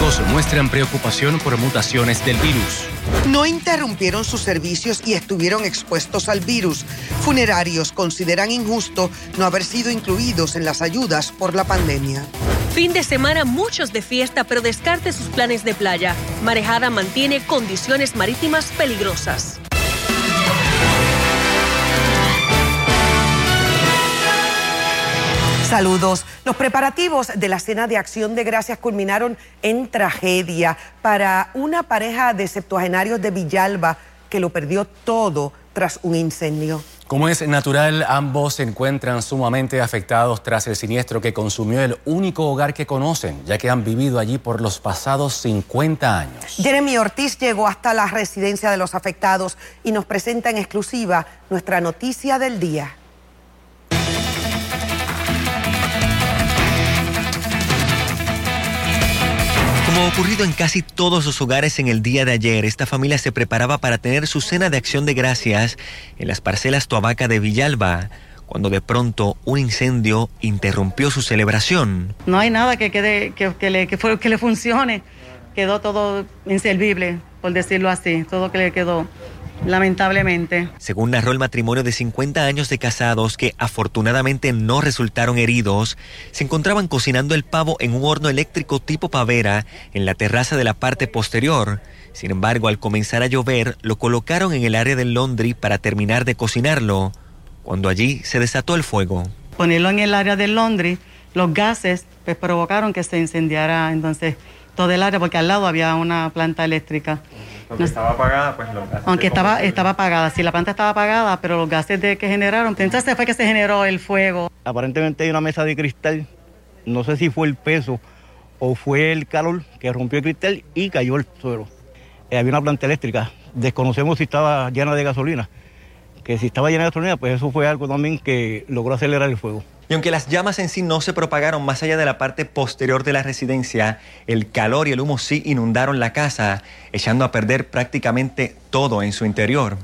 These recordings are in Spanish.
Médicos muestran preocupación por mutaciones del virus. No interrumpieron sus servicios y estuvieron expuestos al virus. Funerarios consideran injusto no haber sido incluidos en las ayudas por la pandemia. Fin de semana muchos de fiesta, pero descarte sus planes de playa. Marejada mantiene condiciones marítimas peligrosas. Saludos. Los preparativos de la cena de acción de gracias culminaron en tragedia para una pareja de septuagenarios de Villalba que lo perdió todo tras un incendio. Como es natural, ambos se encuentran sumamente afectados tras el siniestro que consumió el único hogar que conocen, ya que han vivido allí por los pasados 50 años. Jeremy Ortiz llegó hasta la residencia de los afectados y nos presenta en exclusiva nuestra noticia del día. Como ocurrido en casi todos los hogares en el día de ayer, esta familia se preparaba para tener su cena de acción de gracias en las parcelas Toabaca de Villalba, cuando de pronto un incendio interrumpió su celebración. No hay nada que, quede, que, le, que le funcione. Quedó todo inservible, por decirlo así, todo que le quedó lamentablemente. Según narró el matrimonio de 50 años de casados que afortunadamente no resultaron heridos, se encontraban cocinando el pavo en un horno eléctrico tipo pavera en la terraza de la parte posterior. Sin embargo, al comenzar a llover, lo colocaron en el área del laundry para terminar de cocinarlo, cuando allí se desató el fuego. Ponerlo en el área del laundry, los gases pues, provocaron que se incendiara entonces todo el área porque al lado había una planta eléctrica. Aunque estaba apagada, pues los gases. Aunque estaba, estaba apagada, sí, la planta estaba apagada, pero los gases de que generaron, entonces fue que se generó el fuego. Aparentemente hay una mesa de cristal, no sé si fue el peso o fue el calor que rompió el cristal y cayó el suelo. Eh, había una planta eléctrica, desconocemos si estaba llena de gasolina, que si estaba llena de gasolina, pues eso fue algo también que logró acelerar el fuego. Y aunque las llamas en sí no se propagaron más allá de la parte posterior de la residencia, el calor y el humo sí inundaron la casa, echando a perder prácticamente todo en su interior.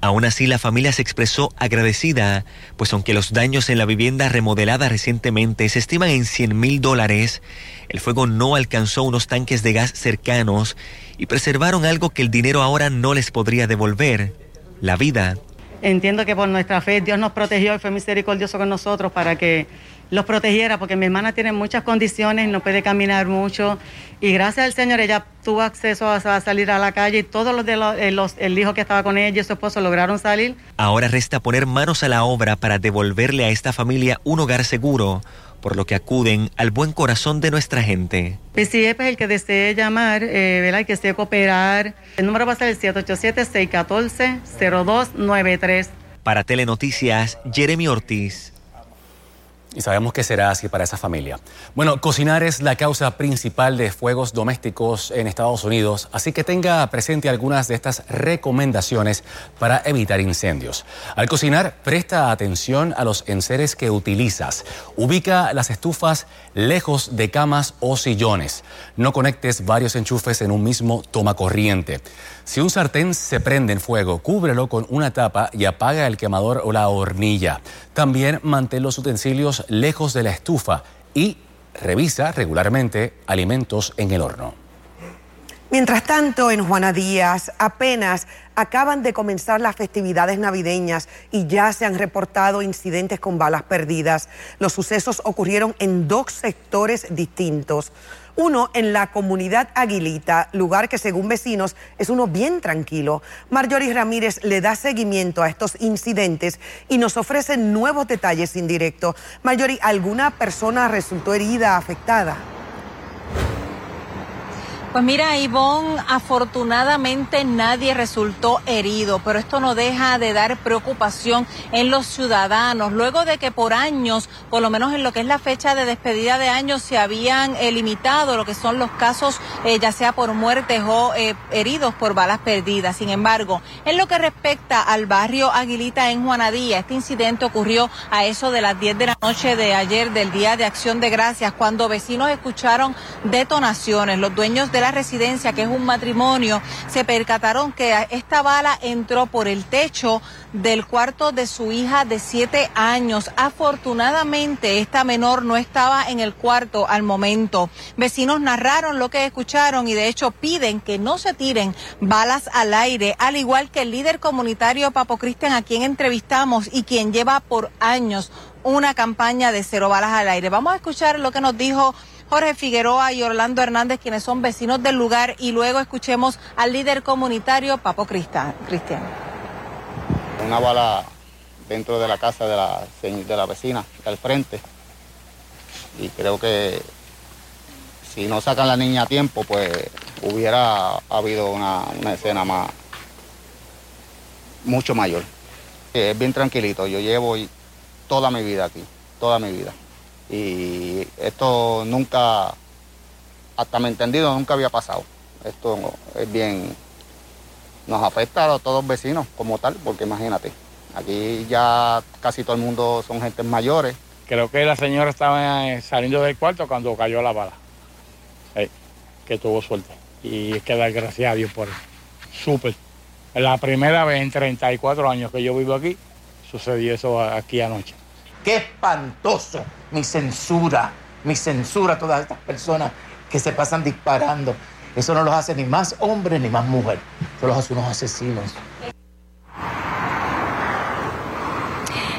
Aún así, la familia se expresó agradecida, pues aunque los daños en la vivienda remodelada recientemente se estiman en 100 mil dólares, el fuego no alcanzó unos tanques de gas cercanos y preservaron algo que el dinero ahora no les podría devolver, la vida. Entiendo que por nuestra fe Dios nos protegió y fue misericordioso con nosotros para que los protegiera, porque mi hermana tiene muchas condiciones, no puede caminar mucho y gracias al Señor ella tuvo acceso a, salir a la calle y todos los de eh, los, el hijo que estaba con ella y su esposo lograron salir. Ahora resta poner manos a la obra para devolverle a esta familia un hogar seguro, por lo que acuden al buen corazón de nuestra gente. Pues si es el que desee llamar, eh, ¿verdad? que desee cooperar, el número va a ser el 787-614-0293. Para Telenoticias, Jeremy Ortiz. Y sabemos que será así para esa familia. Bueno, cocinar es la causa principal de fuegos domésticos en Estados Unidos, así que tenga presente algunas de estas recomendaciones para evitar incendios. Al cocinar, presta atención a los enseres que utilizas. Ubica las estufas lejos de camas o sillones. No conectes varios enchufes en un mismo toma corriente. Si un sartén se prende en fuego, cúbrelo con una tapa y apaga el quemador o la hornilla. También mantén los utensilios lejos de la estufa y revisa regularmente alimentos en el horno. Mientras tanto, en Juana Díaz apenas acaban de comenzar las festividades navideñas y ya se han reportado incidentes con balas perdidas. Los sucesos ocurrieron en dos sectores distintos. Uno en la comunidad Aguilita, lugar que según vecinos es uno bien tranquilo. Marjorie Ramírez le da seguimiento a estos incidentes y nos ofrece nuevos detalles indirectos. Marjorie, ¿alguna persona resultó herida, afectada? Pues mira, Ivonne, afortunadamente nadie resultó herido, pero esto no deja de dar preocupación en los ciudadanos. Luego de que por años, por lo menos en lo que es la fecha de despedida de años, se habían limitado lo que son los casos, eh, ya sea por muertes o eh, heridos por balas perdidas. Sin embargo, en lo que respecta al barrio Aguilita en Juanadía, este incidente ocurrió a eso de las 10 de la noche de ayer, del Día de Acción de Gracias, cuando vecinos escucharon detonaciones. Los dueños de la residencia, que es un matrimonio, se percataron que esta bala entró por el techo del cuarto de su hija de siete años. Afortunadamente, esta menor no estaba en el cuarto al momento. Vecinos narraron lo que escucharon y de hecho piden que no se tiren balas al aire, al igual que el líder comunitario Papo Cristian, a quien entrevistamos y quien lleva por años una campaña de cero balas al aire. Vamos a escuchar lo que nos dijo Jorge Figueroa y Orlando Hernández, quienes son vecinos del lugar, y luego escuchemos al líder comunitario Papo Cristian. Una bala dentro de la casa de la, de la vecina, al frente. Y creo que si no sacan la niña a tiempo, pues hubiera habido una, una escena más, mucho mayor. Es bien tranquilito, yo llevo toda mi vida aquí, toda mi vida. Y esto nunca, hasta me entendido, nunca había pasado. Esto es bien, nos afecta a todos los vecinos como tal, porque imagínate, aquí ya casi todo el mundo son gente mayores. Creo que la señora estaba eh, saliendo del cuarto cuando cayó la bala, que tuvo suerte. Y es que dar gracias a Dios por eso. Súper. La primera vez en 34 años que yo vivo aquí, sucedió eso aquí anoche. Qué espantoso mi censura, mi censura a todas estas personas que se pasan disparando. Eso no los hace ni más hombres ni más mujeres, eso los hace unos asesinos.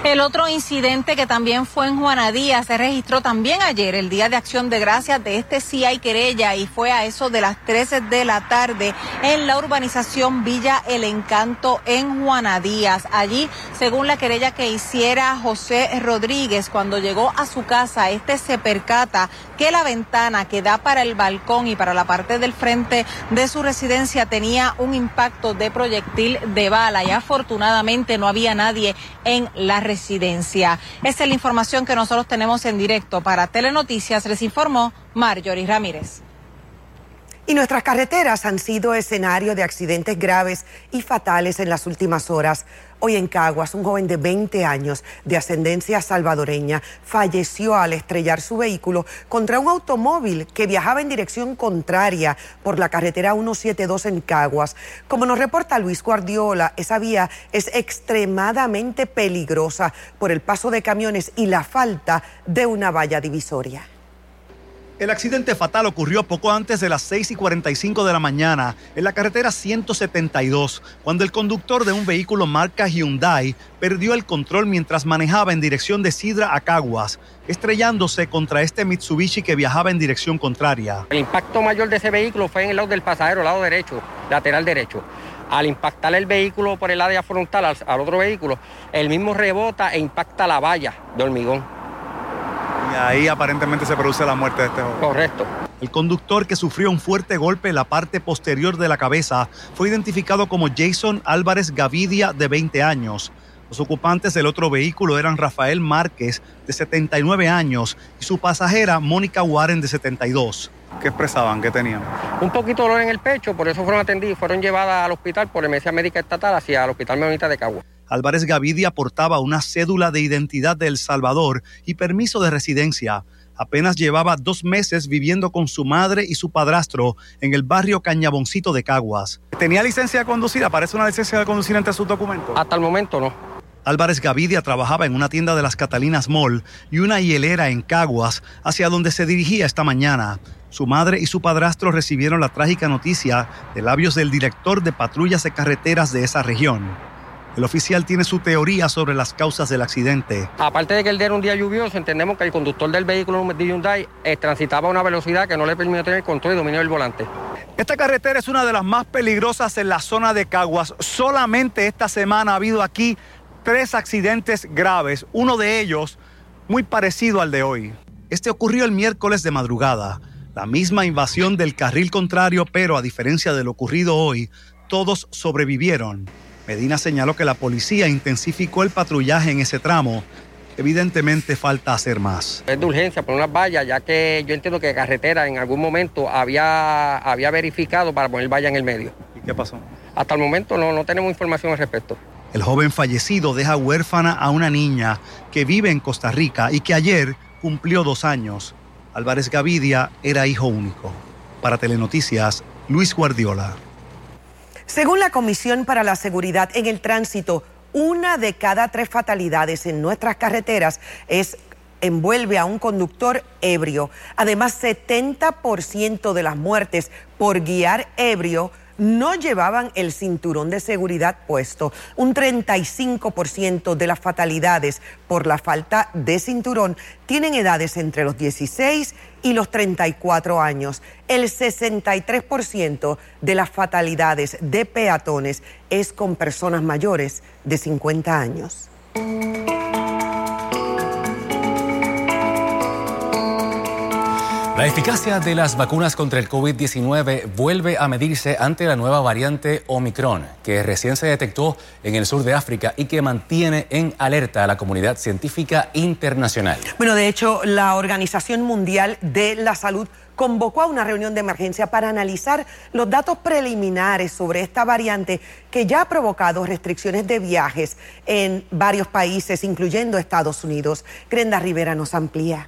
El otro incidente que también fue en Juanadía se registró también ayer, el Día de Acción de Gracias de este sí hay querella y fue a eso de las 13 de la tarde en la urbanización Villa El Encanto en Juanadías. Allí, según la querella que hiciera José Rodríguez cuando llegó a su casa, este se percata que la ventana que da para el balcón y para la parte del frente de su residencia tenía un impacto de proyectil de bala y afortunadamente no había nadie en la residencia residencia. Esta es la información que nosotros tenemos en directo. Para Telenoticias les informó Marjorie Ramírez. Y nuestras carreteras han sido escenario de accidentes graves y fatales en las últimas horas. Hoy en Caguas, un joven de 20 años de ascendencia salvadoreña falleció al estrellar su vehículo contra un automóvil que viajaba en dirección contraria por la carretera 172 en Caguas. Como nos reporta Luis Guardiola, esa vía es extremadamente peligrosa por el paso de camiones y la falta de una valla divisoria. El accidente fatal ocurrió poco antes de las 6 y 45 de la mañana en la carretera 172, cuando el conductor de un vehículo marca Hyundai perdió el control mientras manejaba en dirección de Sidra a Caguas, estrellándose contra este Mitsubishi que viajaba en dirección contraria. El impacto mayor de ese vehículo fue en el lado del pasajero, lado derecho, lateral derecho. Al impactar el vehículo por el área frontal al, al otro vehículo, el mismo rebota e impacta la valla de hormigón ahí aparentemente se produce la muerte de este joven. Correcto. El conductor que sufrió un fuerte golpe en la parte posterior de la cabeza fue identificado como Jason Álvarez Gavidia, de 20 años. Los ocupantes del otro vehículo eran Rafael Márquez, de 79 años, y su pasajera Mónica Warren, de 72. ¿Qué expresaban? ¿Qué tenían? Un poquito de dolor en el pecho, por eso fueron atendidos y fueron llevadas al hospital por emergencia médica estatal hacia el Hospital Menonita de Cagua. Álvarez Gavidia portaba una cédula de identidad de El Salvador y permiso de residencia. Apenas llevaba dos meses viviendo con su madre y su padrastro en el barrio Cañaboncito de Caguas. ¿Tenía licencia de conducir? ¿Aparece una licencia de conducir entre sus documentos? Hasta el momento no. Álvarez Gavidia trabajaba en una tienda de las Catalinas Mall y una hielera en Caguas, hacia donde se dirigía esta mañana. Su madre y su padrastro recibieron la trágica noticia de labios del director de patrullas de carreteras de esa región. El oficial tiene su teoría sobre las causas del accidente. Aparte de que el día era un día lluvioso, entendemos que el conductor del vehículo de Hyundai eh, transitaba a una velocidad que no le permitió tener control y dominio del volante. Esta carretera es una de las más peligrosas en la zona de Caguas. Solamente esta semana ha habido aquí tres accidentes graves, uno de ellos muy parecido al de hoy. Este ocurrió el miércoles de madrugada. La misma invasión del carril contrario, pero a diferencia de lo ocurrido hoy, todos sobrevivieron. Medina señaló que la policía intensificó el patrullaje en ese tramo. Evidentemente falta hacer más. Es de urgencia por unas vallas, ya que yo entiendo que carretera en algún momento había, había verificado para poner valla en el medio. ¿Y qué pasó? Hasta el momento no, no tenemos información al respecto. El joven fallecido deja huérfana a una niña que vive en Costa Rica y que ayer cumplió dos años. Álvarez Gavidia era hijo único. Para Telenoticias, Luis Guardiola. Según la Comisión para la Seguridad en el Tránsito, una de cada tres fatalidades en nuestras carreteras es envuelve a un conductor ebrio. Además, 70% de las muertes por guiar ebrio no llevaban el cinturón de seguridad puesto. Un 35% de las fatalidades por la falta de cinturón tienen edades entre los 16 y los 34 años. El 63% de las fatalidades de peatones es con personas mayores de 50 años. La eficacia de las vacunas contra el COVID-19 vuelve a medirse ante la nueva variante Omicron, que recién se detectó en el sur de África y que mantiene en alerta a la comunidad científica internacional. Bueno, de hecho, la Organización Mundial de la Salud convocó a una reunión de emergencia para analizar los datos preliminares sobre esta variante que ya ha provocado restricciones de viajes en varios países, incluyendo Estados Unidos. Grenda Rivera nos amplía.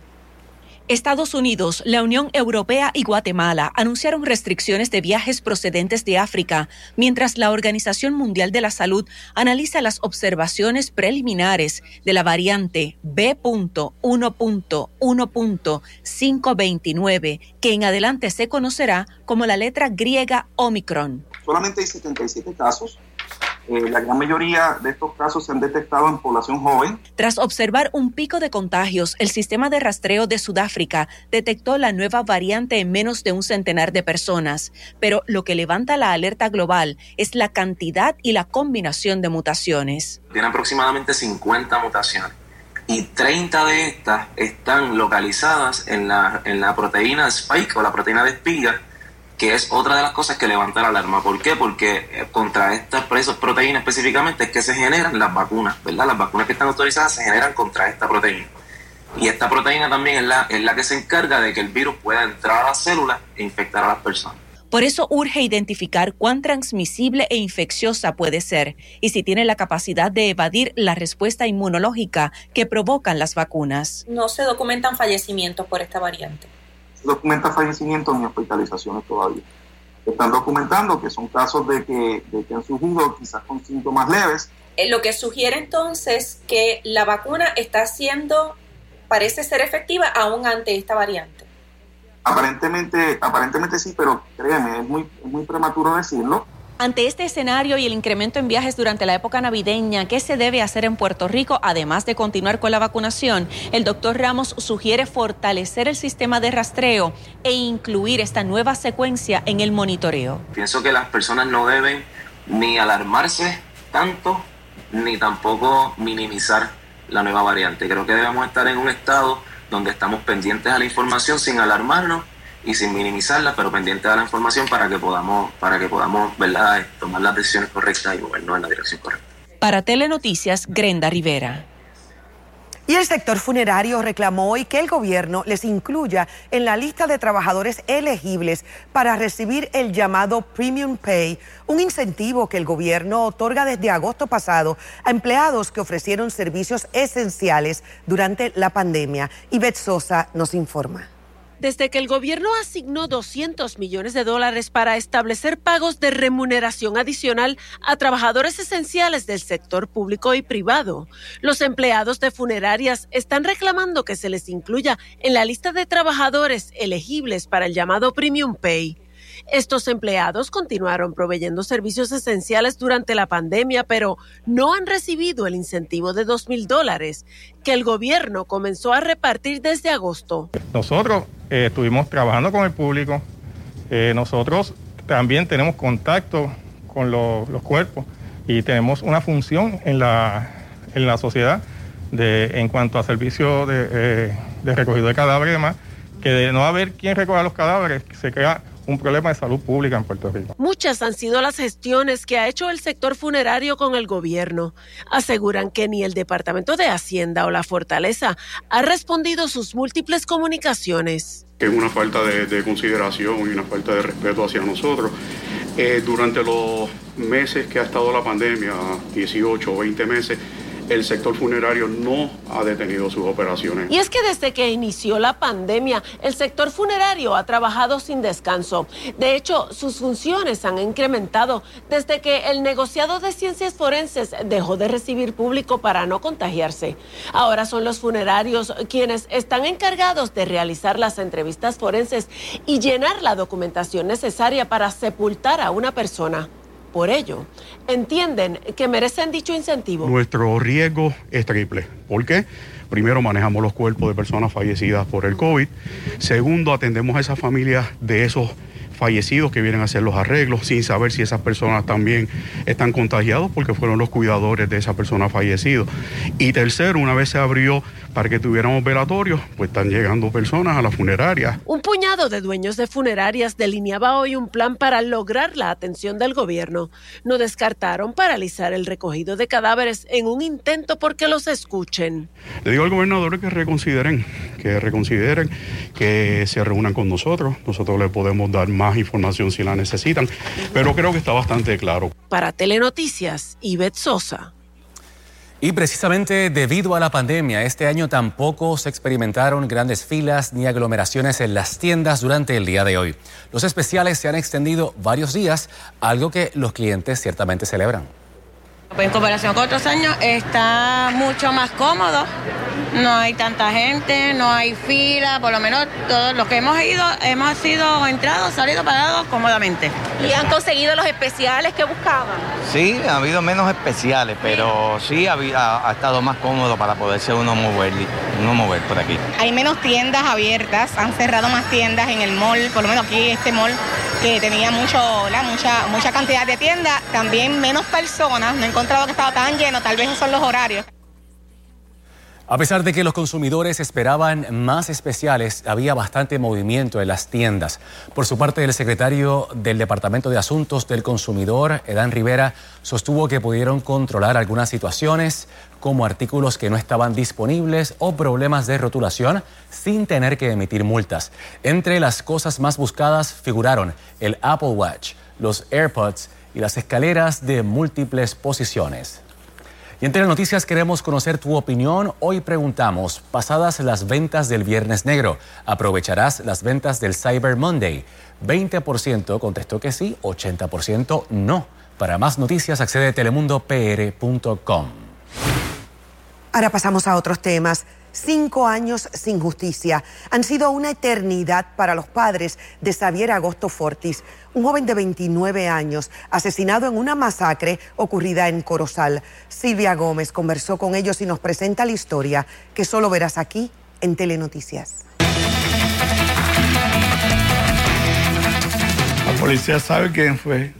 Estados Unidos, la Unión Europea y Guatemala anunciaron restricciones de viajes procedentes de África, mientras la Organización Mundial de la Salud analiza las observaciones preliminares de la variante B.1.1.529, que en adelante se conocerá como la letra griega Omicron. Solamente hay 77 casos eh, la gran mayoría de estos casos se han detectado en población joven. Tras observar un pico de contagios, el sistema de rastreo de Sudáfrica detectó la nueva variante en menos de un centenar de personas. Pero lo que levanta la alerta global es la cantidad y la combinación de mutaciones. Tiene aproximadamente 50 mutaciones y 30 de estas están localizadas en la, en la proteína spike o la proteína de espiga que es otra de las cosas que levanta la alarma. ¿Por qué? Porque eh, contra estas proteínas específicamente es que se generan las vacunas, ¿verdad? Las vacunas que están autorizadas se generan contra esta proteína. Y esta proteína también es la, es la que se encarga de que el virus pueda entrar a las células e infectar a las personas. Por eso urge identificar cuán transmisible e infecciosa puede ser y si tiene la capacidad de evadir la respuesta inmunológica que provocan las vacunas. No se documentan fallecimientos por esta variante documenta fallecimientos ni hospitalizaciones todavía. Están documentando que son casos de que, de que han surgido quizás con síntomas leves. Eh, lo que sugiere entonces que la vacuna está siendo, parece ser efectiva aún ante esta variante. Aparentemente, aparentemente sí, pero créeme, es muy, es muy prematuro decirlo ante este escenario y el incremento en viajes durante la época navideña, ¿qué se debe hacer en Puerto Rico, además de continuar con la vacunación? El doctor Ramos sugiere fortalecer el sistema de rastreo e incluir esta nueva secuencia en el monitoreo. Pienso que las personas no deben ni alarmarse tanto, ni tampoco minimizar la nueva variante. Creo que debemos estar en un estado donde estamos pendientes a la información sin alarmarnos y sin minimizarla, pero pendiente de la información para que podamos, para que podamos ¿verdad? tomar las decisiones correctas y movernos en la dirección correcta. Para Telenoticias, Grenda Rivera. Y el sector funerario reclamó hoy que el gobierno les incluya en la lista de trabajadores elegibles para recibir el llamado Premium Pay, un incentivo que el gobierno otorga desde agosto pasado a empleados que ofrecieron servicios esenciales durante la pandemia. Ivette Sosa nos informa. Desde que el gobierno asignó 200 millones de dólares para establecer pagos de remuneración adicional a trabajadores esenciales del sector público y privado, los empleados de funerarias están reclamando que se les incluya en la lista de trabajadores elegibles para el llamado Premium Pay. Estos empleados continuaron proveyendo servicios esenciales durante la pandemia, pero no han recibido el incentivo de dos mil dólares que el gobierno comenzó a repartir desde agosto. Nosotros eh, estuvimos trabajando con el público, eh, nosotros también tenemos contacto con los cuerpos y tenemos una función en la, en la sociedad de, en cuanto a servicio de, eh, recogido de cadáveres demás, que de no haber quien recoja los cadáveres, se crea un problema de salud pública en Puerto Rico. Muchas han sido las gestiones que ha hecho el sector funerario con el gobierno. Aseguran que ni el Departamento de Hacienda o la Fortaleza ha respondido sus múltiples comunicaciones. Es una falta de, consideración y una falta de respeto hacia nosotros. Eh, durante los meses que ha estado la pandemia, 18 o 20 meses, el sector funerario no ha detenido sus operaciones. Y es que desde que inició la pandemia, el sector funerario ha trabajado sin descanso. De hecho, sus funciones han incrementado desde que el negociado de ciencias forenses dejó de recibir público para no contagiarse. Ahora son los funerarios quienes están encargados de realizar las entrevistas forenses y llenar la documentación necesaria para sepultar a una persona. Por ello, entienden que merecen dicho incentivo. Nuestro riesgo es triple. ¿Por qué? Primero, manejamos los cuerpos de personas fallecidas por el COVID. Segundo, atendemos a esas familias de esos fallecidos que vienen a hacer los arreglos sin saber si esas personas también están contagiados porque fueron los cuidadores de esa persona fallecida. Y tercero, una vez se abrió para que tuviéramos velatorios, pues están llegando personas a la funeraria. Un puñado de dueños de funerarias delineaba hoy un plan para lograr la atención del gobierno. No descartaron paralizar el recogido de cadáveres en un intento porque los escuchen. Le digo al gobernador que reconsideren, que reconsideren, que se reúnan con nosotros. Nosotros le podemos dar más información si la necesitan, pero creo que está bastante claro. Para Telenoticias, Ivette Sosa. Y precisamente debido a la pandemia, este año tampoco se experimentaron grandes filas ni aglomeraciones en las tiendas durante el día de hoy. Los especiales se han extendido varios días, algo que los clientes ciertamente celebran. Pues en comparación con otros años está mucho más cómodo, no hay tanta gente, no hay fila, por lo menos todos los que hemos ido hemos sido entrados, salido, pagados cómodamente. ¿Y han conseguido los especiales que buscaban? Sí, ha habido menos especiales, pero sí ha, ha, estado más cómodo para poderse uno mover, uno mover por aquí. Hay menos tiendas abiertas, han cerrado más tiendas en el mall, por lo menos aquí este mall que tenía mucho, mucha, mucha cantidad de tiendas, también menos personas, no encontrado que estaba tan lleno, tal vez son los horarios. A pesar de que los consumidores esperaban más especiales, había bastante movimiento en las tiendas. Por su parte, el secretario del Departamento de Asuntos del Consumidor, Edán Rivera, sostuvo que pudieron controlar algunas situaciones, como artículos que no estaban disponibles o problemas de rotulación, sin tener que emitir multas. Entre las cosas más buscadas figuraron el Apple Watch, los AirPods y las escaleras de múltiples posiciones. Y entre las noticias queremos conocer tu opinión. Hoy preguntamos, pasadas las ventas del Viernes Negro, ¿aprovecharás las ventas del Cyber Monday? 20% contestó que sí, 80% no. Para más noticias accede a telemundopr.com. Ahora pasamos a otros temas. Cinco años sin justicia han sido una eternidad para los padres de Xavier Agosto Fortis, un joven de 29 años asesinado en una masacre ocurrida en Corozal. Silvia Gómez conversó con ellos y nos presenta la historia que solo verás aquí en Telenoticias. La policía sabe quién fue.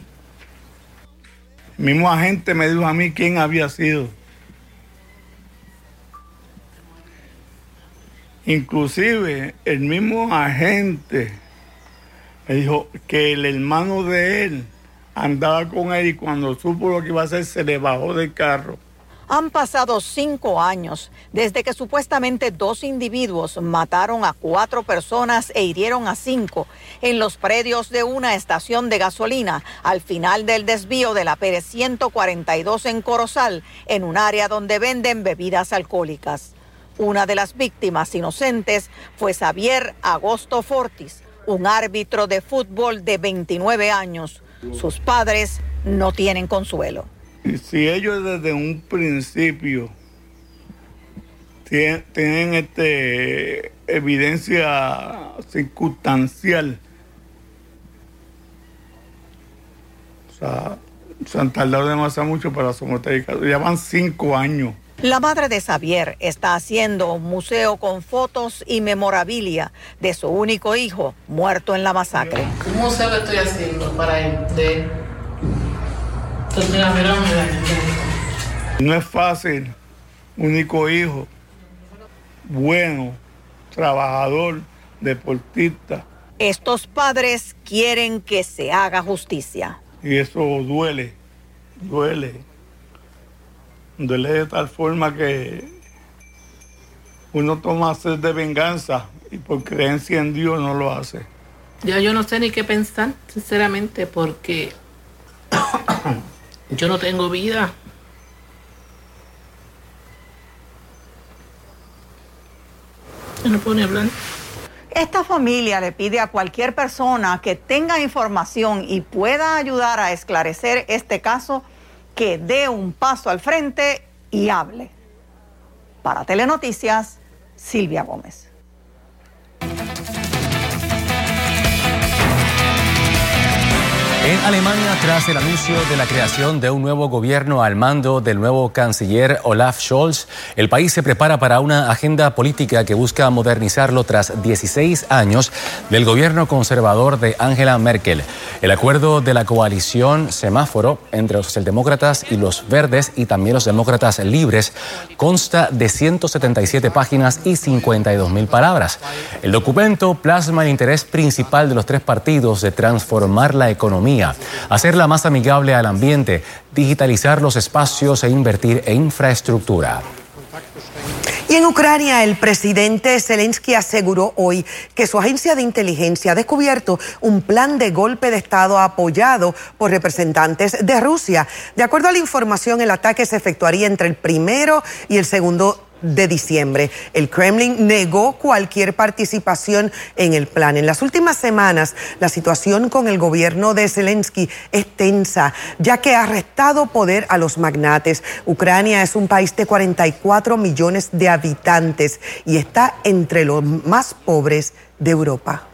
El mismo agente me dijo a mí quién había sido. Inclusive el mismo agente me dijo que el hermano de él andaba con él y cuando supo lo que iba a hacer se le bajó del carro. Han pasado cinco años desde que supuestamente dos individuos mataron a cuatro personas e hirieron a cinco en los predios de una estación de gasolina al final del desvío de la Pérez 142 en Corozal, en un área donde venden bebidas alcohólicas. Una de las víctimas inocentes fue Xavier Agosto Fortis, un árbitro de fútbol de 29 años. Sus padres no tienen consuelo. Y si ellos desde un principio tienen, este, evidencia circunstancial, o sea, se han tardado demasiado mucho para someter caso. Llevan cinco años. La madre de Xavier está haciendo un museo con fotos y memorabilia de su único hijo muerto en la masacre. Un museo que estoy haciendo para él, de No es fácil, único hijo, bueno, trabajador, deportista. Estos padres quieren que se haga justicia. Y eso duele, duele duele de tal forma que uno toma sed de venganza y por creencia en Dios no lo hace. Ya yo no sé ni qué pensar, sinceramente, porque yo no tengo vida. Yo no puedo ni hablar. Esta familia le pide a cualquier persona que tenga información y pueda ayudar a esclarecer este caso que dé un paso al frente y hable. Para Telenoticias, Silvia Gómez. En Alemania, tras el anuncio de la creación de un nuevo gobierno al mando del nuevo canciller Olaf Scholz, el país se prepara para una agenda política que busca modernizarlo tras 16 años del gobierno conservador de Angela Merkel. El acuerdo de la coalición semáforo entre los socialdemócratas y los verdes y también los demócratas libres consta de 177 páginas y 52 mil palabras. El documento plasma el interés principal de los tres partidos de transformar la economía hacerla más amigable al ambiente, digitalizar los espacios e invertir en infraestructura. Y en Ucrania, el presidente Zelensky aseguró hoy que su agencia de inteligencia ha descubierto un plan de golpe de Estado apoyado por representantes de Rusia. De acuerdo a la información, el ataque se efectuaría entre el primero y el segundo de diciembre. El Kremlin negó cualquier participación en el plan. En las últimas semanas, la situación con el gobierno de Zelensky es tensa, ya que ha restado poder a los magnates. Ucrania es un país de 44 millones de habitantes y está entre los más pobres de Europa.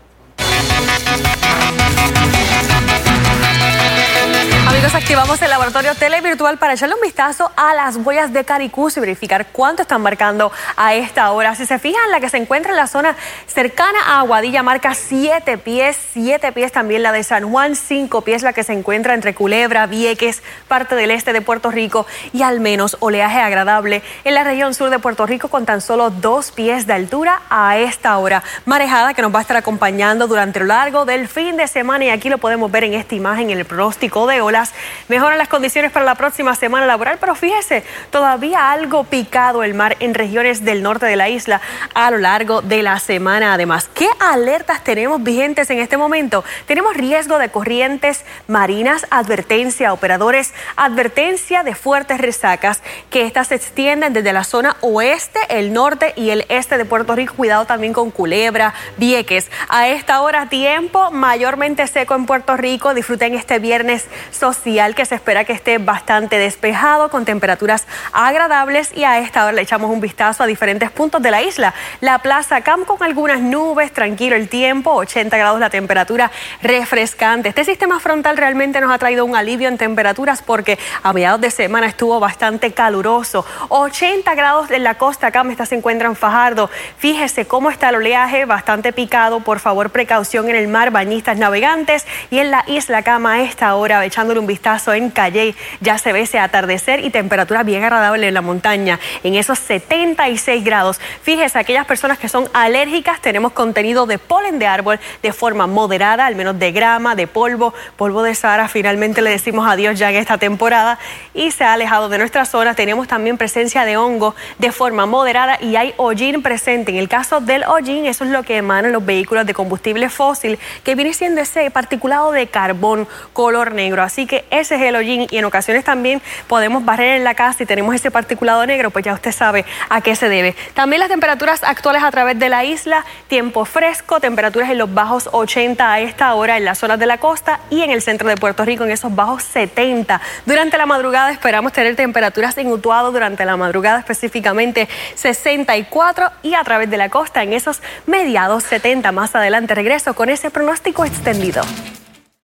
Amigos, activamos el laboratorio televirtual para echarle un vistazo a las huellas de Caricus y verificar cuánto están marcando a esta hora. Si se fijan, la que se encuentra en la zona cercana a Aguadilla marca 7 pies, 7 pies también la de San Juan, 5 pies la que se encuentra entre Culebra, Vieques, parte del este de Puerto Rico y al menos oleaje agradable en la región sur de Puerto Rico con tan solo 2 pies de altura a esta hora. Marejada que nos va a estar acompañando durante lo largo del fin de semana y aquí lo podemos ver en esta imagen en el pronóstico de olas Mejoran las condiciones para la próxima semana laboral, pero fíjese, todavía algo picado el mar en regiones del norte de la isla a lo largo de la semana. Además, ¿qué alertas tenemos vigentes en este momento? Tenemos riesgo de corrientes marinas, advertencia a operadores, advertencia de fuertes resacas, que estas se extienden desde la zona oeste, el norte y el este de Puerto Rico. Cuidado también con Culebra, Vieques. A esta hora, tiempo mayormente seco en Puerto Rico. Disfruten este viernes social que se espera que esté bastante despejado con temperaturas agradables y a esta hora le echamos un vistazo a diferentes puntos de la isla. La Plaza Camp con algunas nubes, tranquilo el tiempo, 80 grados la temperatura refrescante. Este sistema frontal realmente nos ha traído un alivio en temperaturas porque a mediados de semana estuvo bastante caluroso. 80 grados en la costa Camp, esta se encuentra en Fajardo. Fíjese cómo está el oleaje, bastante picado. Por favor, precaución en el mar, bañistas navegantes y en la isla Cama a esta hora echándole un vistazo en Calle, ya se ve ese atardecer y temperatura bien agradable en la montaña, en esos 76 grados. Fíjese, aquellas personas que son alérgicas, tenemos contenido de polen de árbol de forma moderada, al menos de grama, de polvo, polvo de Sahara. Finalmente le decimos adiós ya en esta temporada y se ha alejado de nuestra zona. Tenemos también presencia de hongo de forma moderada y hay hollín presente. En el caso del hollín, eso es lo que emanan los vehículos de combustible fósil, que viene siendo ese particulado de carbón color negro. Así ese es el hollín y en ocasiones también podemos barrer en la casa y tenemos ese particulado negro, pues ya usted sabe a qué se debe. También las temperaturas actuales a través de la isla, tiempo fresco, temperaturas en los bajos 80 a esta hora en las zonas de la costa y en el centro de Puerto Rico en esos bajos 70. Durante la madrugada esperamos tener temperaturas en Utuado durante la madrugada específicamente 64 y a través de la costa en esos mediados 70. Más adelante regreso con ese pronóstico extendido.